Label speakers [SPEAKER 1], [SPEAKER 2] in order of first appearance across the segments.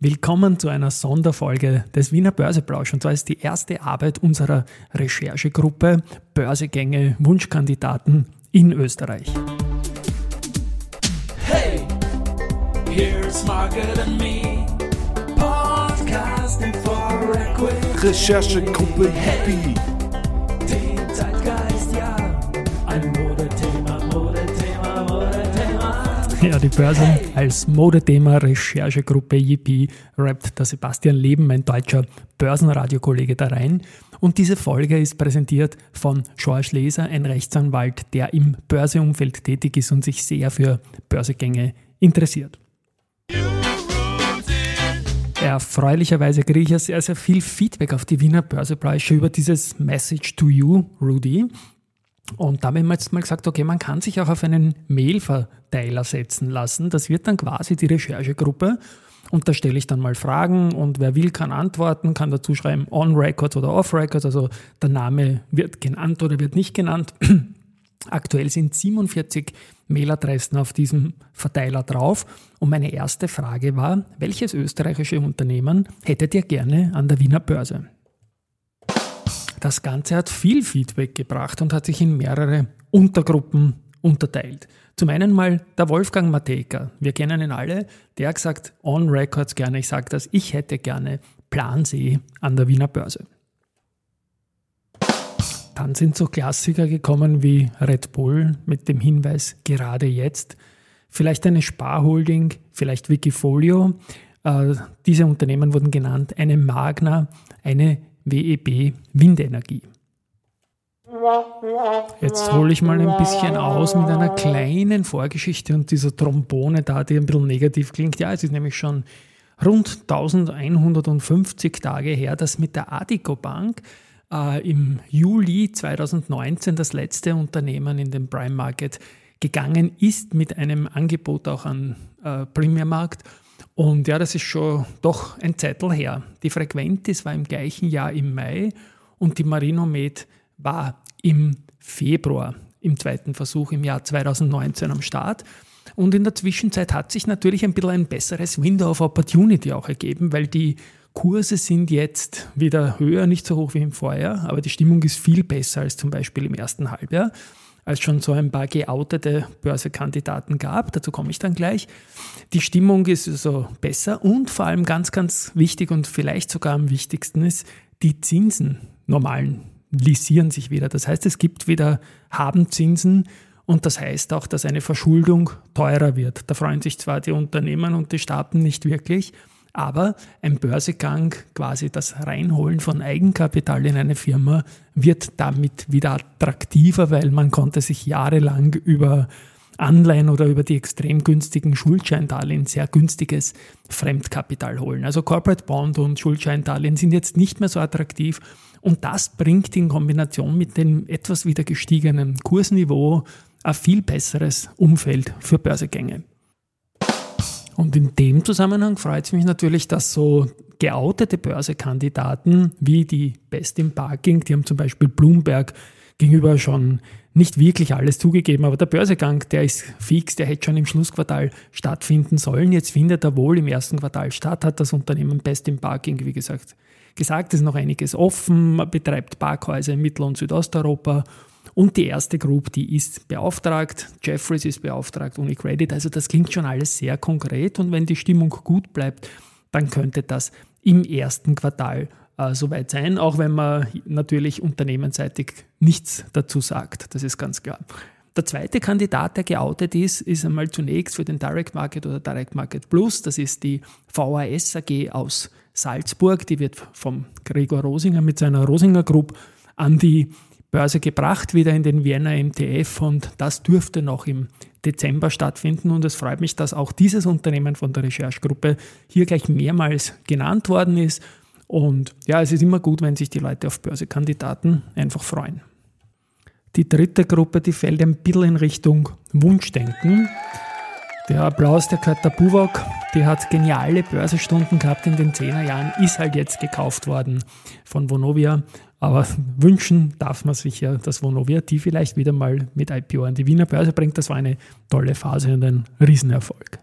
[SPEAKER 1] Willkommen zu einer Sonderfolge des Wiener Börseplausch. Und zwar ist die erste Arbeit unserer Recherchegruppe Börsegänge Wunschkandidaten in Österreich. Hey, here's Margaret and me. Podcasting for. Recherchegruppe Happy. Ja, die Börse als Modethema Recherchegruppe JP rappt der Sebastian Leben, mein deutscher Börsenradiokollege, da rein. Und diese Folge ist präsentiert von George Leser, ein Rechtsanwalt, der im Börseumfeld tätig ist und sich sehr für Börsegänge interessiert. Erfreulicherweise kriege ich ja sehr, sehr viel Feedback auf die Wiener Börsepreise über dieses Message to you, Rudy. Und da haben wir jetzt mal gesagt, okay, man kann sich auch auf einen Mailverteiler setzen lassen. Das wird dann quasi die Recherchegruppe. Und da stelle ich dann mal Fragen und wer will, kann antworten, kann dazu schreiben on records oder off records. Also der Name wird genannt oder wird nicht genannt. Aktuell sind 47 Mailadressen auf diesem Verteiler drauf. Und meine erste Frage war, welches österreichische Unternehmen hättet ihr gerne an der Wiener Börse? Das Ganze hat viel Feedback gebracht und hat sich in mehrere Untergruppen unterteilt. Zum einen mal der Wolfgang Mateka. Wir kennen ihn alle. Der gesagt, on records gerne, ich sage das, ich hätte gerne Plan C an der Wiener Börse. Dann sind so Klassiker gekommen wie Red Bull mit dem Hinweis gerade jetzt. Vielleicht eine Sparholding, vielleicht Wikifolio. Äh, diese Unternehmen wurden genannt. Eine Magna, eine WEB Windenergie. Jetzt hole ich mal ein bisschen aus mit einer kleinen Vorgeschichte und dieser Trombone da, die ein bisschen negativ klingt. Ja, es ist nämlich schon rund 1150 Tage her, dass mit der Adico Bank äh, im Juli 2019 das letzte Unternehmen in den Prime Market gegangen ist mit einem Angebot auch an äh, Premium Markt und ja, das ist schon doch ein Zettel her. Die Frequentis war im gleichen Jahr im Mai und die Marinomed war im Februar im zweiten Versuch im Jahr 2019 am Start. Und in der Zwischenzeit hat sich natürlich ein bisschen ein besseres Window of Opportunity auch ergeben, weil die Kurse sind jetzt wieder höher, nicht so hoch wie im Vorjahr, aber die Stimmung ist viel besser als zum Beispiel im ersten Halbjahr als schon so ein paar geoutete Börsekandidaten gab. Dazu komme ich dann gleich. Die Stimmung ist also besser und vor allem ganz, ganz wichtig und vielleicht sogar am wichtigsten ist, die Zinsen normalen lisieren sich wieder. Das heißt, es gibt wieder Habenzinsen und das heißt auch, dass eine Verschuldung teurer wird. Da freuen sich zwar die Unternehmen und die Staaten nicht wirklich, aber ein Börsegang, quasi das Reinholen von Eigenkapital in eine Firma, wird damit wieder attraktiver, weil man konnte sich jahrelang über Anleihen oder über die extrem günstigen Schuldscheindarlehen sehr günstiges Fremdkapital holen. Also Corporate Bond und Schuldscheindarlehen sind jetzt nicht mehr so attraktiv und das bringt in Kombination mit dem etwas wieder gestiegenen Kursniveau ein viel besseres Umfeld für Börsegänge. Und in dem Zusammenhang freut es mich natürlich, dass so geoutete Börsekandidaten wie die Best im Parking, die haben zum Beispiel Bloomberg gegenüber schon nicht wirklich alles zugegeben, aber der Börsegang, der ist fix, der hätte schon im Schlussquartal stattfinden sollen. Jetzt findet er wohl im ersten Quartal statt, hat das Unternehmen Best im Parking, wie gesagt, gesagt, ist noch einiges offen, betreibt Parkhäuser in Mittel- und Südosteuropa und die erste Group, die ist beauftragt, Jeffries ist beauftragt, UniCredit. Also das klingt schon alles sehr konkret und wenn die Stimmung gut bleibt, dann könnte das im ersten Quartal äh, soweit sein, auch wenn man natürlich unternehmensseitig nichts dazu sagt. Das ist ganz klar. Der zweite Kandidat, der geoutet ist, ist einmal zunächst für den Direct Market oder Direct Market Plus. Das ist die VAS AG aus Salzburg. Die wird vom Gregor Rosinger mit seiner Rosinger Group an die Börse gebracht, wieder in den Vienna MTF und das dürfte noch im Dezember stattfinden und es freut mich, dass auch dieses Unternehmen von der Recherchegruppe hier gleich mehrmals genannt worden ist und ja, es ist immer gut, wenn sich die Leute auf Börsekandidaten einfach freuen. Die dritte Gruppe, die fällt ein bisschen in Richtung Wunschdenken. Der Applaus, der gehört der Buwok, die hat geniale Börsestunden gehabt in den 10er Jahren, ist halt jetzt gekauft worden von Vonovia. Aber wünschen darf man sich ja, dass Vonovia die vielleicht wieder mal mit IPO an die Wiener Börse bringt. Das war eine tolle Phase und ein Riesenerfolg.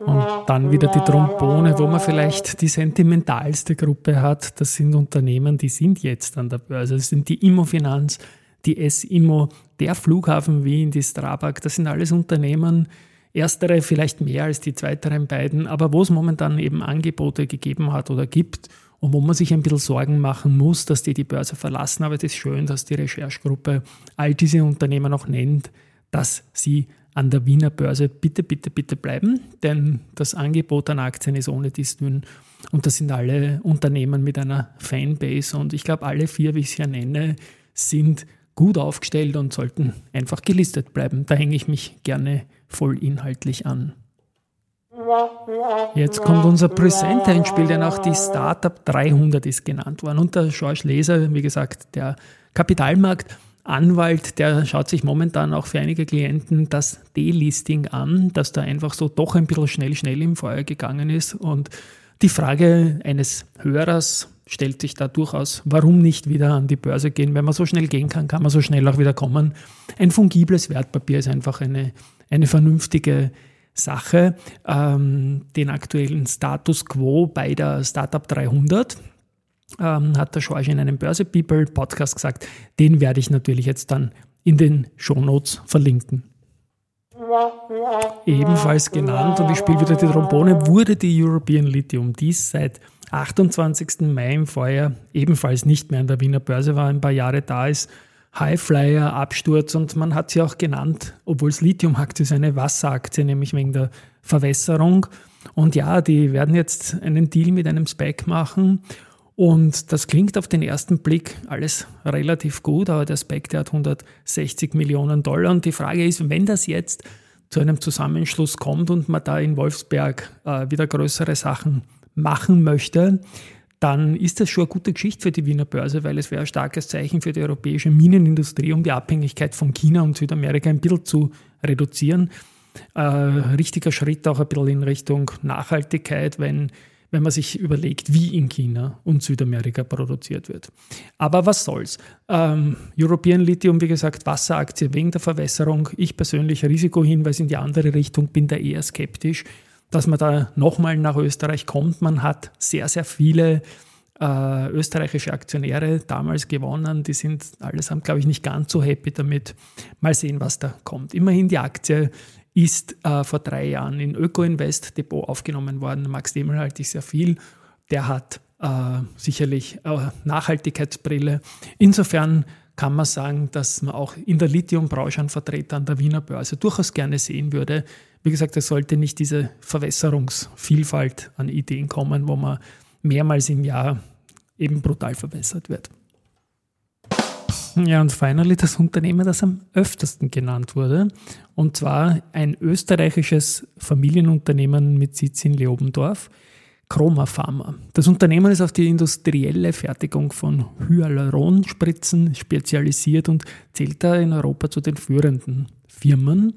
[SPEAKER 1] Und dann wieder die Trombone, wo man vielleicht die sentimentalste Gruppe hat. Das sind Unternehmen, die sind jetzt an der Börse. Das sind die Immofinanz, die S-Immo, der Flughafen Wien, die Strabag. Das sind alles Unternehmen, erstere vielleicht mehr als die zweiteren beiden, aber wo es momentan eben Angebote gegeben hat oder gibt und wo man sich ein bisschen Sorgen machen muss, dass die die Börse verlassen. Aber es ist schön, dass die Recherchegruppe all diese Unternehmen auch nennt, dass sie an der Wiener Börse bitte, bitte, bitte bleiben, denn das Angebot an Aktien ist ohne dies dünn und das sind alle Unternehmen mit einer Fanbase. Und ich glaube, alle vier, wie ich sie ja nenne, sind gut aufgestellt und sollten einfach gelistet bleiben. Da hänge ich mich gerne voll inhaltlich an. Jetzt kommt unser Presenter ins Spiel, denn auch die Startup 300 ist genannt worden. Und der George Leser, wie gesagt, der Kapitalmarkt Anwalt, der schaut sich momentan auch für einige Klienten das Delisting an, dass da einfach so doch ein bisschen schnell, schnell im Feuer gegangen ist. Und die Frage eines Hörers stellt sich da durchaus, warum nicht wieder an die Börse gehen? Wenn man so schnell gehen kann, kann man so schnell auch wieder kommen. Ein fungibles Wertpapier ist einfach eine, eine vernünftige Sache. Ähm, den aktuellen Status quo bei der Startup 300 ähm, hat der Schorsch in einem Börse People Podcast gesagt. Den werde ich natürlich jetzt dann in den Shownotes verlinken. Ebenfalls genannt, und ich spiele wieder die Trombone, wurde die European Lithium, dies seit 28. Mai im Vorjahr ebenfalls nicht mehr an der Wiener Börse war, ein paar Jahre da ist. Highflyer, Absturz und man hat sie auch genannt, obwohl es Lithium-Aktie ist, eine Wasseraktie, nämlich wegen der Verwässerung. Und ja, die werden jetzt einen Deal mit einem Spec machen und das klingt auf den ersten Blick alles relativ gut, aber der Spec, der hat 160 Millionen Dollar. Und die Frage ist, wenn das jetzt zu einem Zusammenschluss kommt und man da in Wolfsberg äh, wieder größere Sachen machen möchte, dann ist das schon eine gute Geschichte für die Wiener Börse, weil es wäre ein starkes Zeichen für die europäische Minenindustrie, um die Abhängigkeit von China und Südamerika ein bisschen zu reduzieren. Äh, richtiger Schritt auch ein bisschen in Richtung Nachhaltigkeit, wenn wenn man sich überlegt, wie in China und Südamerika produziert wird. Aber was soll's? Ähm, European Lithium, wie gesagt, Wasseraktie wegen der Verwässerung. Ich persönlich Risikohinweis in die andere Richtung, bin da eher skeptisch, dass man da nochmal nach Österreich kommt. Man hat sehr, sehr viele äh, österreichische Aktionäre damals gewonnen. Die sind allesamt, glaube ich, nicht ganz so happy damit. Mal sehen, was da kommt. Immerhin die Aktie ist äh, vor drei Jahren in Öko-Invest Depot aufgenommen worden. Max Demel halte ich sehr viel. Der hat äh, sicherlich äh, Nachhaltigkeitsbrille. Insofern kann man sagen, dass man auch in der Lithiumbranche einen Vertreter an der Wiener Börse durchaus gerne sehen würde. Wie gesagt, es sollte nicht diese Verwässerungsvielfalt an Ideen kommen, wo man mehrmals im Jahr eben brutal verbessert wird. Ja, und finally das Unternehmen, das am öftesten genannt wurde. Und zwar ein österreichisches Familienunternehmen mit Sitz in Leobendorf, Chroma Pharma. Das Unternehmen ist auf die industrielle Fertigung von Hyaluronspritzen spezialisiert und zählt da in Europa zu den führenden Firmen.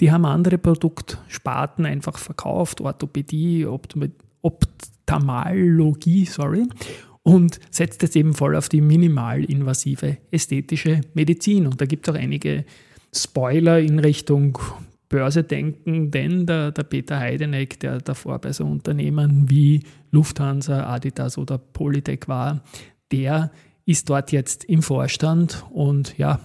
[SPEAKER 1] Die haben andere Produktsparten einfach verkauft, Orthopädie, Ophthalmologie, sorry, und setzt jetzt eben voll auf die minimalinvasive ästhetische Medizin. Und da gibt es auch einige Spoiler in Richtung Börse denken, denn der, der Peter Heideneck, der davor bei so Unternehmen wie Lufthansa, Adidas oder Polytech war, der ist dort jetzt im Vorstand und ja,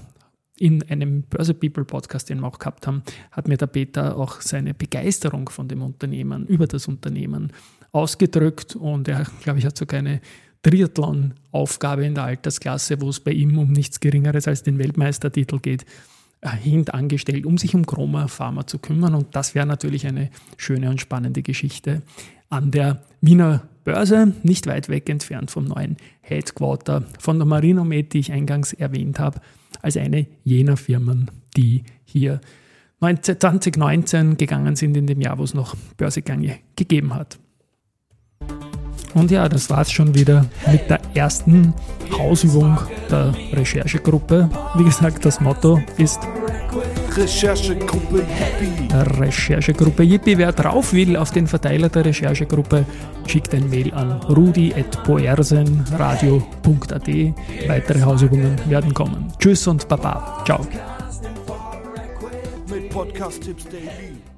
[SPEAKER 1] in einem Börse People Podcast, den wir auch gehabt haben, hat mir der Peter auch seine Begeisterung von dem Unternehmen, über das Unternehmen ausgedrückt und er, glaube ich, hat sogar eine Triathlon-Aufgabe in der Altersklasse, wo es bei ihm um nichts Geringeres als den Weltmeistertitel geht, äh, hintangestellt, um sich um Chroma Pharma zu kümmern. Und das wäre natürlich eine schöne und spannende Geschichte an der Wiener Börse, nicht weit weg entfernt vom neuen Headquarter von der Marinomed, die ich eingangs erwähnt habe, als eine jener Firmen, die hier 2019 gegangen sind, in dem Jahr, wo es noch Börsegänge gegeben hat. Und ja, das war es schon wieder mit der ersten Hausübung der Recherchegruppe. Wie gesagt, das Motto ist
[SPEAKER 2] Recherchegruppe Yippie.
[SPEAKER 1] Recherchegruppe Yippie. Wer drauf will auf den Verteiler der Recherchegruppe, schickt ein Mail an rudi.poersenradio.at. Weitere Hausübungen werden kommen. Tschüss und Baba. Ciao.
[SPEAKER 2] Podcast-Tipps Daily.